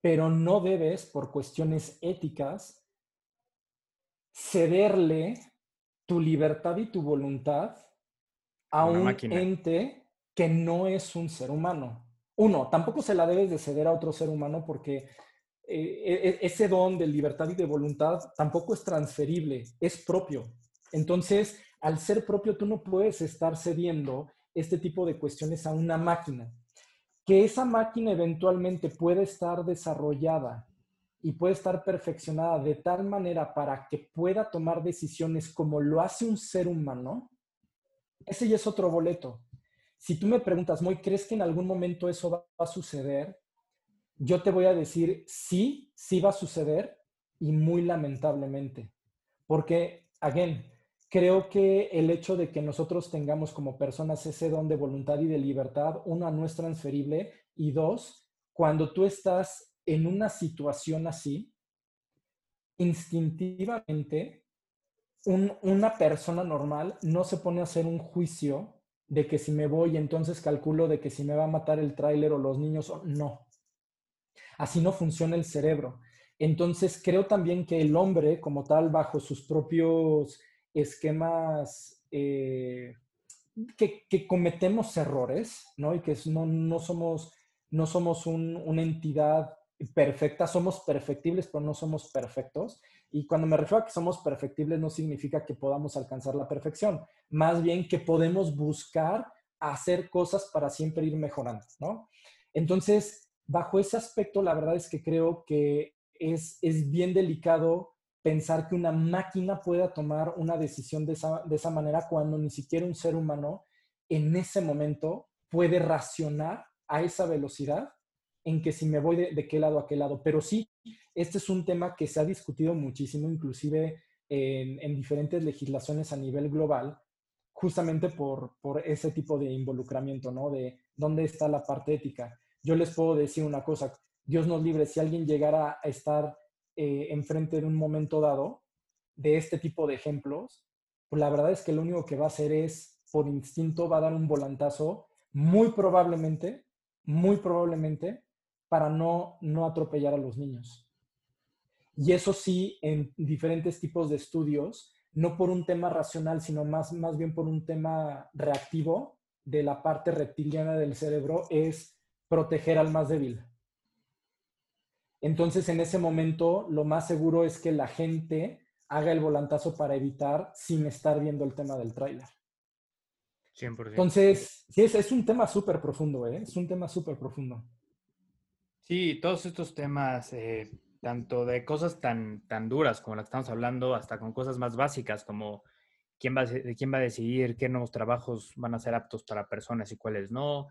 pero no debes, por cuestiones éticas, cederle tu libertad y tu voluntad a un ente que no es un ser humano. Uno, tampoco se la debes de ceder a otro ser humano porque eh, e, ese don de libertad y de voluntad tampoco es transferible, es propio. Entonces, al ser propio, tú no puedes estar cediendo este tipo de cuestiones a una máquina que esa máquina eventualmente puede estar desarrollada y puede estar perfeccionada de tal manera para que pueda tomar decisiones como lo hace un ser humano, ese ya es otro boleto. Si tú me preguntas, Moy, ¿crees que en algún momento eso va a suceder? Yo te voy a decir sí, sí va a suceder y muy lamentablemente. Porque, again, creo que el hecho de que nosotros tengamos como personas ese don de voluntad y de libertad, uno, no es transferible y dos, cuando tú estás en una situación así, instintivamente, una persona normal no se pone a hacer un juicio de que si me voy, entonces calculo de que si me va a matar el tráiler o los niños, no. Así no funciona el cerebro. Entonces creo también que el hombre, como tal, bajo sus propios esquemas, eh, que, cometemos errores, ¿no? Y que no, somos, no somos una entidad perfecta, somos perfectibles, pero no somos perfectos. Y cuando me refiero a que somos perfectibles no significa que podamos alcanzar la perfección, más bien que podemos buscar hacer cosas para siempre ir mejorando, ¿no? Entonces, bajo ese aspecto, la verdad es que creo que es, es bien delicado pensar que una máquina pueda tomar una decisión de esa, de esa manera cuando ni siquiera un ser humano en ese momento puede racionar a esa velocidad en que si me voy de, qué lado a qué lado. Pero sí, este es un tema que se ha discutido muchísimo, inclusive en, diferentes legislaciones a nivel global, justamente por, ese tipo de involucramiento, ¿no? De dónde está la parte ética. Yo les puedo decir una cosa, Dios nos libre, si alguien llegara a estar eh, enfrente de un momento dado de este tipo de ejemplos, pues la verdad es que lo único que va a hacer es, por instinto, va a dar un volantazo, muy probablemente, muy probablemente, para no, no atropellar a los niños. Y eso sí, en diferentes tipos de estudios, no por un tema racional, sino más, más bien por un tema reactivo de la parte reptiliana del cerebro, es proteger al más débil. Entonces, en ese momento, lo más seguro es que la gente haga el volantazo para evitar sin estar viendo el tema del tráiler. 100%. Entonces, sí, es, es un tema súper profundo, ¿eh? Es un tema súper profundo. Sí, todos estos temas, eh, tanto de cosas tan, tan duras como las que estamos hablando, hasta con cosas más básicas como quién va, quién va a decidir qué nuevos trabajos van a ser aptos para personas y cuáles no.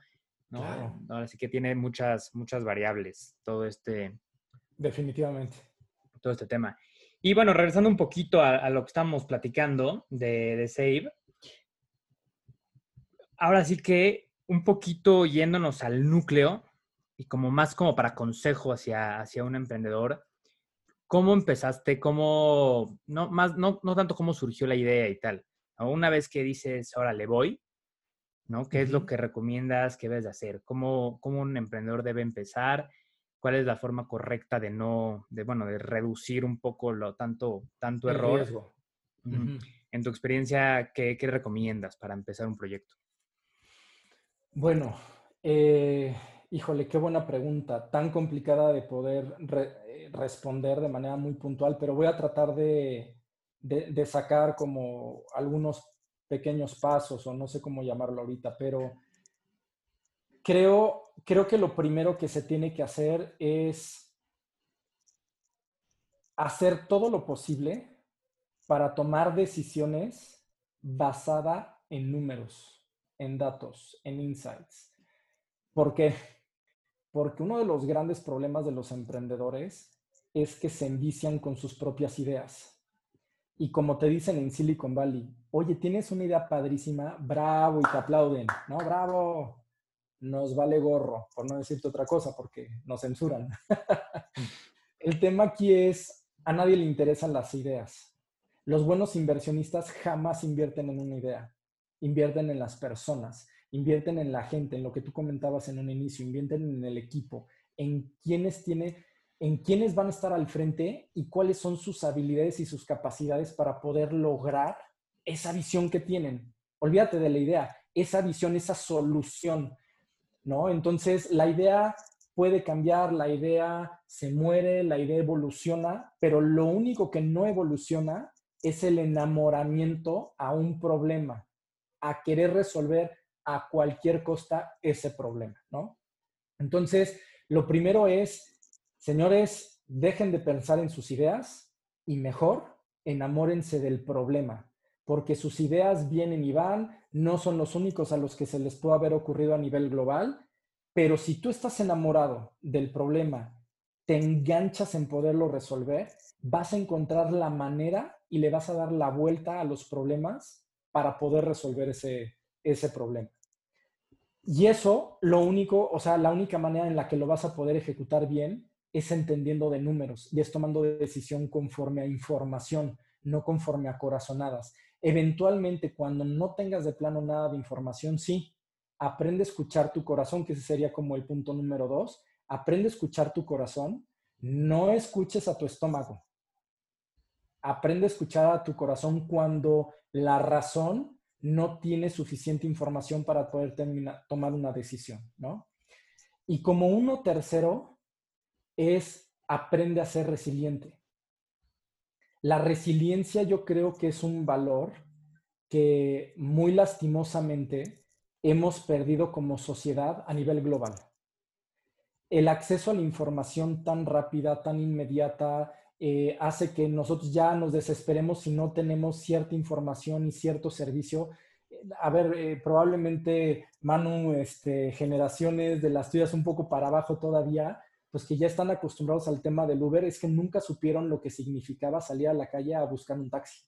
¿No? Ahora sí que tiene muchas, muchas variables todo este... Definitivamente. Todo este tema. Y bueno, regresando un poquito a, lo que estamos platicando de, de Save, ahora sí que un poquito yéndonos al núcleo, y como más como para consejo hacia, hacia un emprendedor, ¿cómo empezaste? ¿Cómo, no, más, no, no tanto cómo surgió la idea y tal? Una vez que dices, ahora le voy, ¿no? ¿Qué es lo que recomiendas que debes de hacer? ¿Cómo, ¿Cómo un emprendedor debe empezar? ¿Cuál es la forma correcta de no, de, bueno, de reducir un poco lo tanto, tanto error? En tu experiencia, ¿qué, ¿qué, recomiendas para empezar un proyecto? Bueno, eh, Híjole, qué buena pregunta, tan complicada de poder eh, responder de manera muy puntual, pero voy a tratar de, sacar como algunos pequeños pasos o no sé cómo llamarlo ahorita, pero creo, creo que lo primero que se tiene que hacer es hacer todo lo posible para tomar decisiones basada en números, en datos, en insights. ¿Por qué? Porque uno de los grandes problemas de los emprendedores es que se envician con sus propias ideas. Y como te dicen en Silicon Valley, oye, tienes una idea padrísima, bravo, y te aplauden, ¿no? Bravo, nos vale gorro, por no decirte otra cosa, porque nos censuran. (laughs) El tema aquí es, a nadie le interesan las ideas. Los buenos inversionistas jamás invierten en una idea, invierten en las personas invierten en la gente, en lo que tú comentabas en un inicio, invierten en el equipo, en quiénes tiene, en quiénes van a estar al frente y cuáles son sus habilidades y sus capacidades para poder lograr esa visión que tienen. Olvídate de la idea, esa visión, esa solución, ¿no? Entonces, la idea puede cambiar, la idea se muere, la idea evoluciona, pero lo único que no evoluciona es el enamoramiento a un problema, a querer resolver a cualquier costa ese problema, ¿no? Entonces, lo primero es, señores, dejen de pensar en sus ideas y mejor enamórense del problema, porque sus ideas vienen y van, no son los únicos a los que se les puede haber ocurrido a nivel global Pero si tú estás enamorado del problema, te enganchas en poderlo resolver, vas a encontrar la manera y le vas a dar la vuelta a los problemas para poder resolver ese, ese problema. Y eso, lo único, o sea, la única manera en la que lo vas a poder ejecutar bien es entendiendo de números y es tomando decisión conforme a información, no conforme a corazonadas. Eventualmente, cuando no tengas de plano nada de información, sí, aprende a escuchar tu corazón, que ese sería como el punto número dos. Aprende a escuchar tu corazón, no escuches a tu estómago. Aprende a escuchar a tu corazón cuando la razón no tiene suficiente información para poder tomar una decisión, ¿no? Y como uno tercero es aprende a ser resiliente. La resiliencia yo creo que es un valor que muy lastimosamente hemos perdido como sociedad a nivel global. El acceso a la información tan rápida, tan inmediata, eh, hace que nosotros ya nos desesperemos si no tenemos cierta información y cierto servicio. A ver, eh, probablemente, Manu, este, generaciones de las tuyas un poco para abajo todavía, pues que ya están acostumbrados al tema del Uber, es que nunca supieron lo que significaba salir a la calle a buscar un taxi.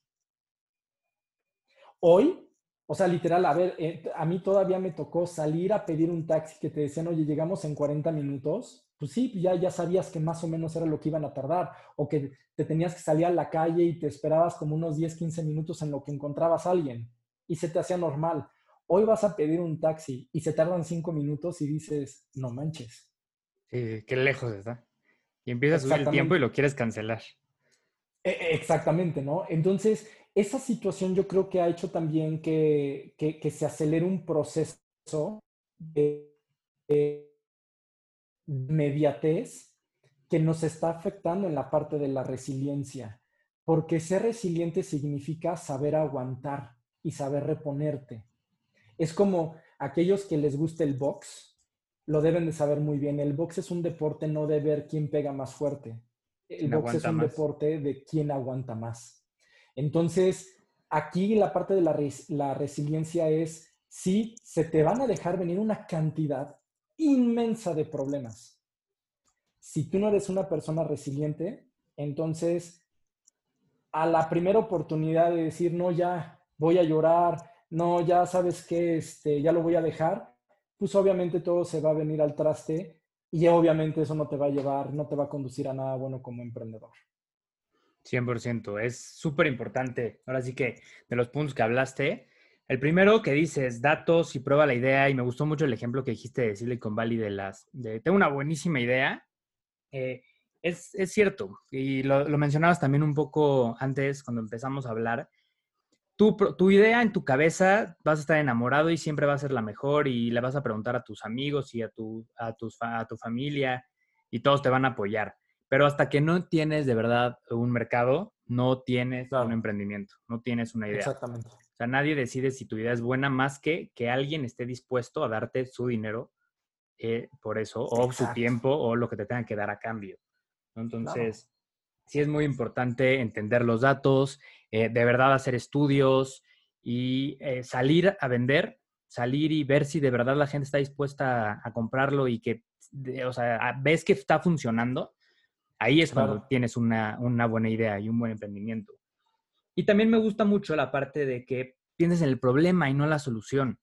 Hoy, o sea, literal, a ver, eh, a mí todavía me tocó salir a pedir un taxi que te decían, oye, llegamos en 40 minutos pues sí, ya, ya sabías que más o menos era lo que iban a tardar, o que te tenías que salir a la calle y te esperabas como unos 10, 15 minutos en lo que encontrabas a alguien y se te hacía normal. Hoy vas a pedir un taxi y se tardan 5 minutos y dices, no manches. Sí, qué lejos está. Y empiezas a subir el tiempo y lo quieres cancelar. E, exactamente, ¿no? Entonces, esa situación yo creo que ha hecho también que, que, se acelere un proceso de mediatez que nos está afectando en la parte de la resiliencia, porque ser resiliente significa saber aguantar y saber reponerte. Es como aquellos que les gusta el box, lo deben de saber muy bien. El box es un deporte no de ver quién pega más fuerte. El box es un deporte de quién aguanta más. Entonces, aquí la parte de la, la resiliencia es, si se te van a dejar venir una cantidad inmensa de problemas. Si tú no eres una persona resiliente, entonces a la primera oportunidad de decir, no, ya voy a llorar, no, ya sabes que este, ya lo voy a dejar, pues obviamente todo se va a venir al traste y obviamente eso no te va a llevar, no te va a conducir a nada bueno como emprendedor. 100%, es súper importante. Ahora sí que de los puntos que hablaste, el primero que dices, datos y prueba la idea, y me gustó mucho el ejemplo que dijiste de Silicon Valley de las, de, tengo una buenísima idea, eh, es, cierto, y lo, mencionabas también un poco antes cuando empezamos a hablar, tu, tu idea en tu cabeza vas a estar enamorado y siempre va a ser la mejor y le vas a preguntar a tus amigos y a tu, a, tus, a tu familia y todos te van a apoyar. Pero hasta que no tienes de verdad un mercado, no tienes un emprendimiento, no tienes una idea. Exactamente. O sea, nadie decide si tu idea es buena más que que alguien esté dispuesto a darte su dinero eh, por eso, o su tiempo, o lo que te tengan que dar a cambio. Entonces, sí es muy importante entender los datos, eh, de verdad hacer estudios y eh, salir a vender, salir y ver si de verdad la gente está dispuesta a, comprarlo y que, o sea, ves que está funcionando Ahí es cuando tienes una, buena idea y un buen emprendimiento. Y también me gusta mucho la parte de que pienses en el problema y no la solución.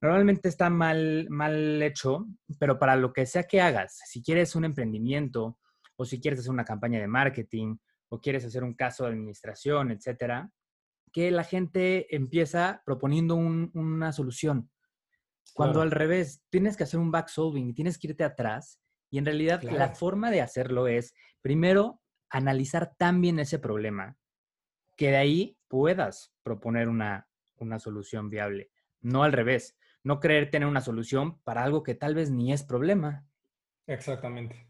Normalmente está mal, mal hecho, pero para lo que sea que hagas, si quieres un emprendimiento o si quieres hacer una campaña de marketing o quieres hacer un caso de administración, etcétera, que la gente empieza proponiendo una solución. Cuando al revés, tienes que hacer un back solving y tienes que irte atrás y en realidad la forma de hacerlo es, primero, analizar tan bien ese problema que de ahí puedas proponer una, una solución viable. No al revés, no creer tener una solución para algo que tal vez ni es problema. Exactamente.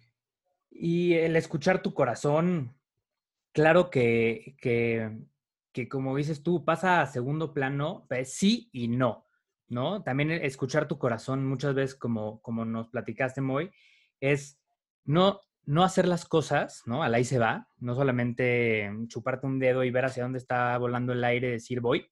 Y el escuchar tu corazón, claro que, que, que como dices tú, pasa a segundo plano, pues sí y no, ¿no? También escuchar tu corazón muchas veces, como, como nos platicaste, Moy, es no, no hacer las cosas, ¿no? Al ahí se va, no solamente chuparte un dedo y ver hacia dónde está volando el aire y decir voy,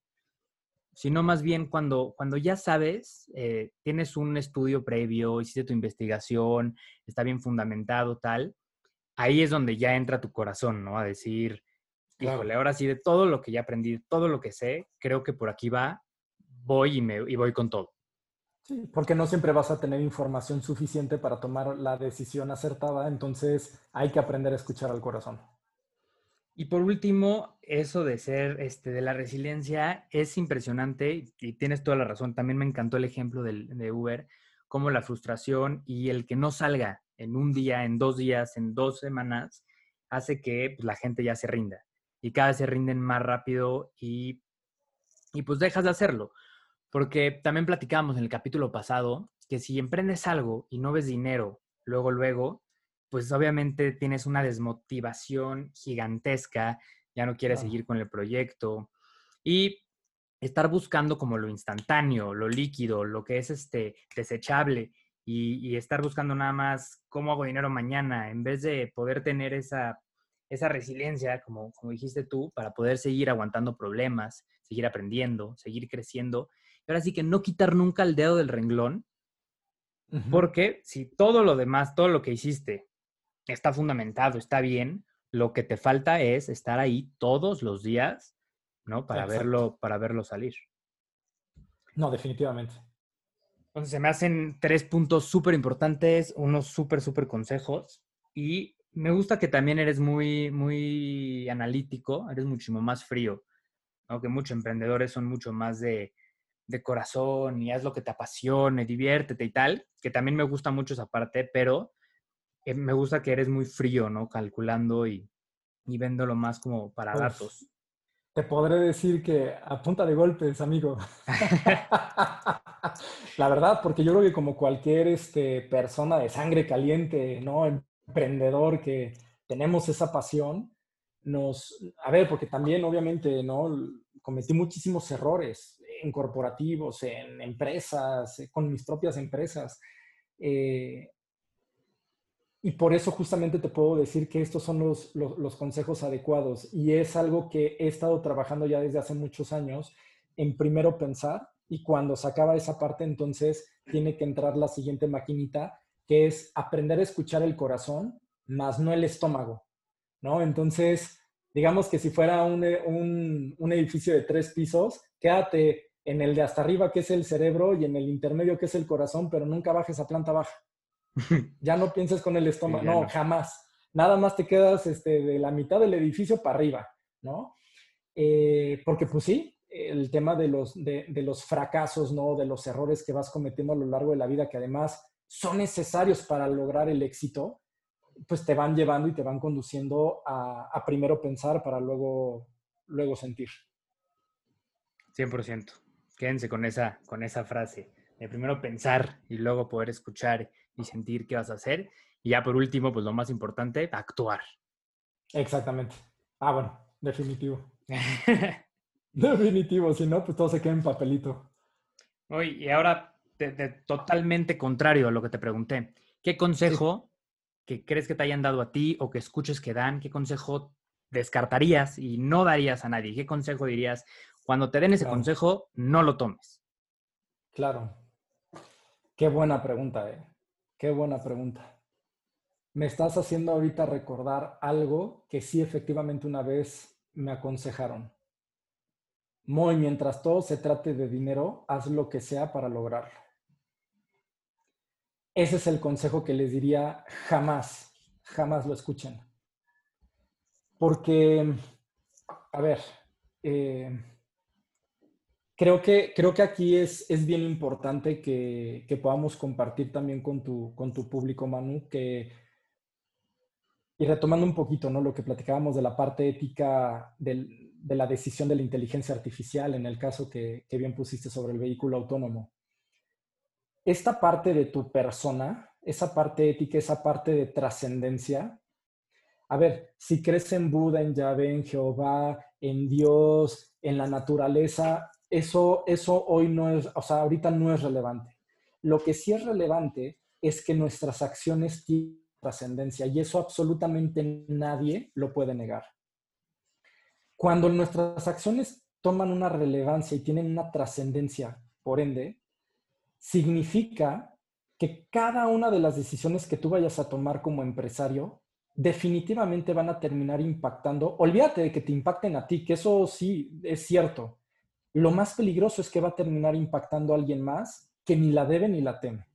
sino más bien cuando, cuando ya sabes, eh, tienes un estudio previo, hiciste tu investigación, está bien fundamentado, tal, ahí es donde ya entra tu corazón, ¿no? A decir, híjole, ahora sí, de todo lo que ya aprendí, todo lo que sé, creo que por aquí va, voy y, me, y voy con todo. Sí, porque no siempre vas a tener información suficiente para tomar la decisión acertada, entonces hay que aprender a escuchar al corazón. Y por último, eso de ser, este, de la resiliencia es impresionante y tienes toda la razón. También me encantó el ejemplo del, de Uber, como la frustración y el que no salga en un día, en dos días, en dos semanas, hace que pues, la gente ya se rinda. Y cada vez se rinden más rápido y, y pues dejas de hacerlo. Porque también platicábamos en el capítulo pasado que si emprendes algo y no ves dinero luego, luego, pues obviamente tienes una desmotivación gigantesca, ya no quieres seguir con el proyecto y estar buscando como lo instantáneo, lo líquido, lo que es este desechable y, y, estar buscando nada más cómo hago dinero mañana en vez de poder tener esa, esa resiliencia, como, como dijiste tú, para poder seguir aguantando problemas, seguir aprendiendo, seguir creciendo ahora sí que no quitar nunca el dedo del renglón, porque si todo lo demás, todo lo que hiciste está fundamentado, está bien, lo que te falta es estar ahí todos los días, ¿no? Para verlo, para verlo salir. No, definitivamente. Entonces se me hacen tres puntos súper importantes, unos súper, súper consejos. Y me gusta que también eres muy, muy analítico, eres muchísimo más frío, aunque muchos emprendedores son mucho más de, de corazón y haz lo que te apasione, diviértete y tal, que también me gusta mucho esa parte, pero eh, me gusta que eres muy frío, ¿no? Calculando y, y viéndolo más como para datos. Te podré decir que a punta de golpes, amigo. (laughs) La verdad, porque yo creo que como cualquier este, persona de sangre caliente, ¿no? Emprendedor que tenemos esa pasión, nos, a ver, porque también obviamente, ¿no? Cometí muchísimos errores en corporativos, en empresas, eh, con mis propias empresas. Eh, y por eso justamente te puedo decir que estos son los, los, consejos adecuados. Y es algo que he estado trabajando ya desde hace muchos años en primero pensar y cuando se acaba esa parte, entonces tiene que entrar la siguiente maquinita, que es aprender a escuchar el corazón, más no el estómago, ¿no? Entonces, digamos que si fuera un, un, un edificio de tres pisos, quédate en el de hasta arriba, que es el cerebro, y en el intermedio, que es el corazón, pero nunca bajes a planta baja. (laughs) ya no pienses con el estómago, no, jamás. Nada más te quedas este, de la mitad del edificio para arriba, ¿no? Eh, porque pues sí, el tema de los, de, los fracasos, ¿no? De los errores que vas cometiendo a lo largo de la vida, que además son necesarios para lograr el éxito, pues te van llevando y te van conduciendo a, a primero pensar para luego, luego sentir. 100%. Quédense con esa, con esa frase. De primero pensar y luego poder escuchar y sentir qué vas a hacer. Y ya por último, pues lo más importante, actuar. Exactamente. Ah, bueno, definitivo. (laughs) definitivo, si no, pues todo se queda en papelito. Oye, y ahora, totalmente contrario a lo que te pregunté, ¿qué consejo que crees que te hayan dado a ti o que escuches que dan, qué consejo descartarías y no darías a nadie? ¿Qué consejo dirías, cuando te den ese consejo, no lo tomes. Claro. Qué buena pregunta, eh. Qué buena pregunta. Me estás haciendo ahorita recordar algo que sí efectivamente una vez me aconsejaron. Muy, mientras todo se trate de dinero, haz lo que sea para lograrlo. Ese es el consejo que les diría jamás, jamás lo escuchen. Porque, a ver, eh, Creo que, creo que aquí es, es bien importante que, que, podamos compartir también con tu, con tu público, Manu, que, y retomando un poquito ¿no? lo que platicábamos de la parte ética del, de la decisión de la inteligencia artificial, en el caso que, que bien pusiste sobre el vehículo autónomo. Esta parte de tu persona, esa parte ética, esa parte de trascendencia, a ver, si crees en Buda, en Yahvé, en Jehová, en Dios, en la naturaleza, eso, eso hoy no es, o sea, ahorita no es relevante. Lo que sí es relevante es que nuestras acciones tienen trascendencia y eso absolutamente nadie lo puede negar. Cuando nuestras acciones toman una relevancia y tienen una trascendencia, por ende, significa que cada una de las decisiones que tú vayas a tomar como empresario definitivamente van a terminar impactando. Olvídate de que te impacten a ti, que eso sí es cierto. Lo más peligroso es que va a terminar impactando a alguien más que ni la debe ni la teme.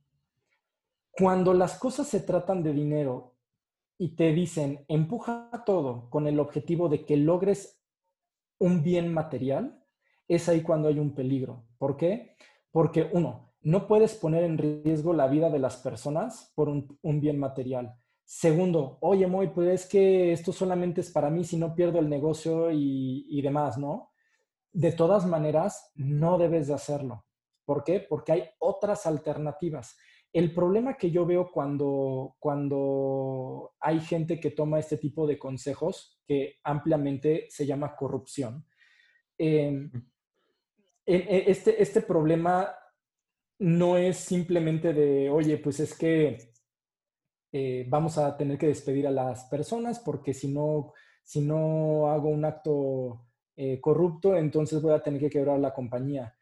Cuando las cosas se tratan de dinero y te dicen, empuja todo con el objetivo de que logres un bien material, es ahí cuando hay un peligro. ¿Por qué? Porque uno, no puedes poner en riesgo la vida de las personas por un, bien material. Segundo, oye, Moy, pues es que esto solamente es para mí si no pierdo el negocio y, y demás, ¿no? De todas maneras, no debes de hacerlo. ¿Por qué? Porque hay otras alternativas. El problema que yo veo cuando, cuando hay gente que toma este tipo de consejos, que ampliamente se llama corrupción, em, este, este problema no es simplemente de, oye, pues es que eh, vamos a tener que despedir a las personas porque si no, si no hago un acto eh, corrupto, entonces voy a tener que quebrar la compañía.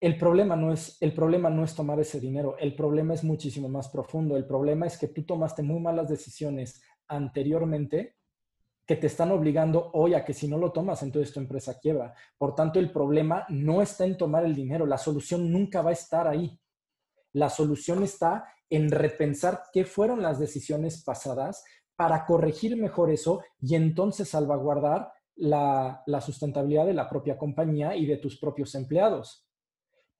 El problema, no es, el problema no es tomar ese dinero, el problema es muchísimo más profundo. El problema es que tú tomaste muy malas decisiones anteriormente que te están obligando hoy a que si no lo tomas, entonces tu empresa quiebra. Por tanto, el problema no está en tomar el dinero, la solución nunca va a estar ahí. La solución está en repensar qué fueron las decisiones pasadas para corregir mejor eso y entonces salvaguardar la, sustentabilidad de la propia compañía y de tus propios empleados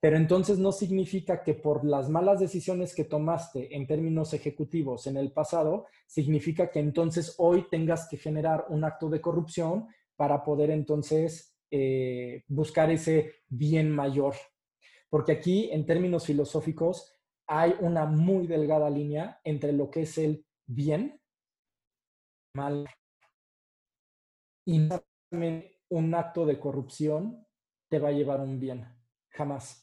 pero entonces no significa que por las malas decisiones que tomaste en términos ejecutivos en el pasado, significa que entonces hoy tengas que generar un acto de corrupción para poder entonces eh, buscar ese bien mayor. Porque aquí, en términos filosóficos, hay una muy delgada línea entre lo que es el bien, mal, y un acto de corrupción te va a llevar un bien. Jamás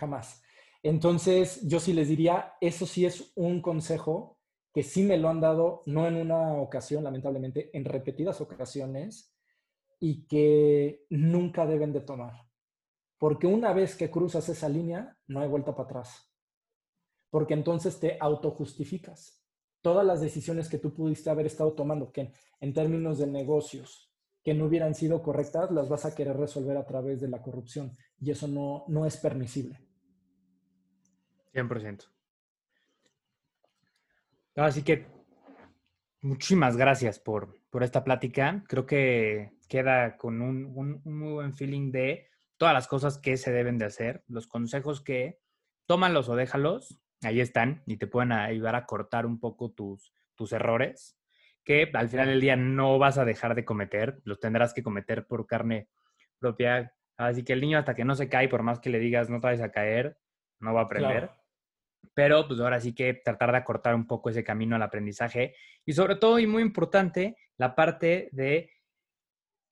jamás. Entonces, yo sí les diría, eso sí es un consejo que sí me lo han dado, no en una ocasión, lamentablemente, en repetidas ocasiones, y que nunca deben de tomar. Porque una vez que cruzas esa línea, no hay vuelta para atrás. Porque entonces te autojustificas. Todas las decisiones que tú pudiste haber estado tomando, que en términos de negocios, que no hubieran sido correctas, las vas a querer resolver a través de la corrupción. Y eso no, no es permisible. 100%. Así que muchísimas gracias por, por, esta plática. Creo que queda con un, un, muy buen feeling de todas las cosas que se deben de hacer, los consejos que tómalos o déjalos, ahí están y te pueden ayudar a cortar un poco tus, tus errores, que al final del día no vas a dejar de cometer, los tendrás que cometer por carne propia. Así que el niño hasta que no se cae, por más que le digas no te vayas a caer, no va a aprender. Pero pues ahora sí que tratar de acortar un poco ese camino al aprendizaje y sobre todo y muy importante la parte de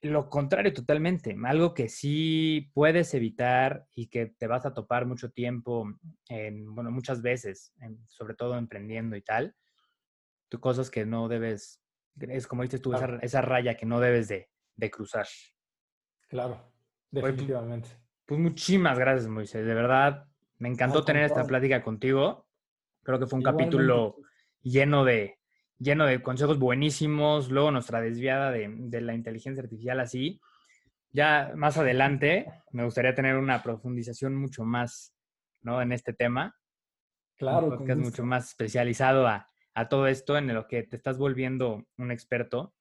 lo contrario totalmente, algo que sí puedes evitar y que te vas a topar mucho tiempo, en, bueno, muchas veces, sobre todo emprendiendo y tal, tú cosas que no debes, es como dices tú, esa, raya que no debes de, cruzar. Claro, pues, definitivamente. pues muchísimas gracias, Moisés, de verdad, me encantó tener esta plática contigo. Creo que fue un capítulo lleno de, lleno de consejos buenísimos. Luego nuestra desviada de, de, la inteligencia artificial así. Ya más adelante me gustaría tener una profundización mucho más ¿no? en este tema. Claro. Un podcast mucho más especializado a, a todo esto en lo que te estás volviendo un experto.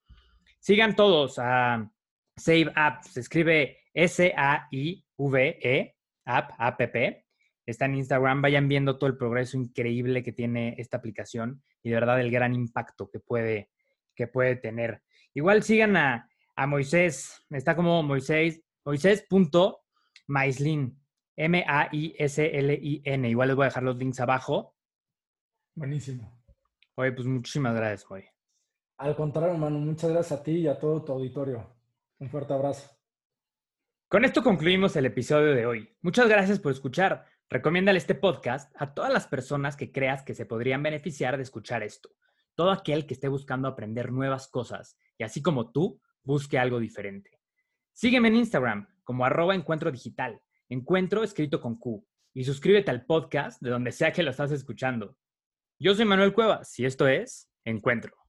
Sigan todos a Save App. Se escribe S-A-I-V-E, App, A-P-P está en Instagram, vayan viendo todo el progreso increíble que tiene esta aplicación y de verdad el gran impacto que puede, que puede tener. Igual sigan a, Moisés, está como Moisés, Moisés.maislin, M-A-I-S-L-I-N. Igual les voy a dejar los links abajo. Buenísimo. Oye, pues muchísimas gracias, hoy. Al contrario, hermano, muchas gracias a ti y a todo tu auditorio. Un fuerte abrazo. Con esto concluimos el episodio de hoy. Muchas gracias por escuchar. Recomiéndale este podcast a todas las personas que creas que se podrían beneficiar de escuchar esto. Todo aquel que esté buscando aprender nuevas cosas y así como tú, busque algo diferente. Sígueme en Instagram como arroba encuentro digital, encuentro escrito con Q, y suscríbete al podcast de donde sea que lo estás escuchando. Yo soy Manuel Cuevas y esto es Encuentro.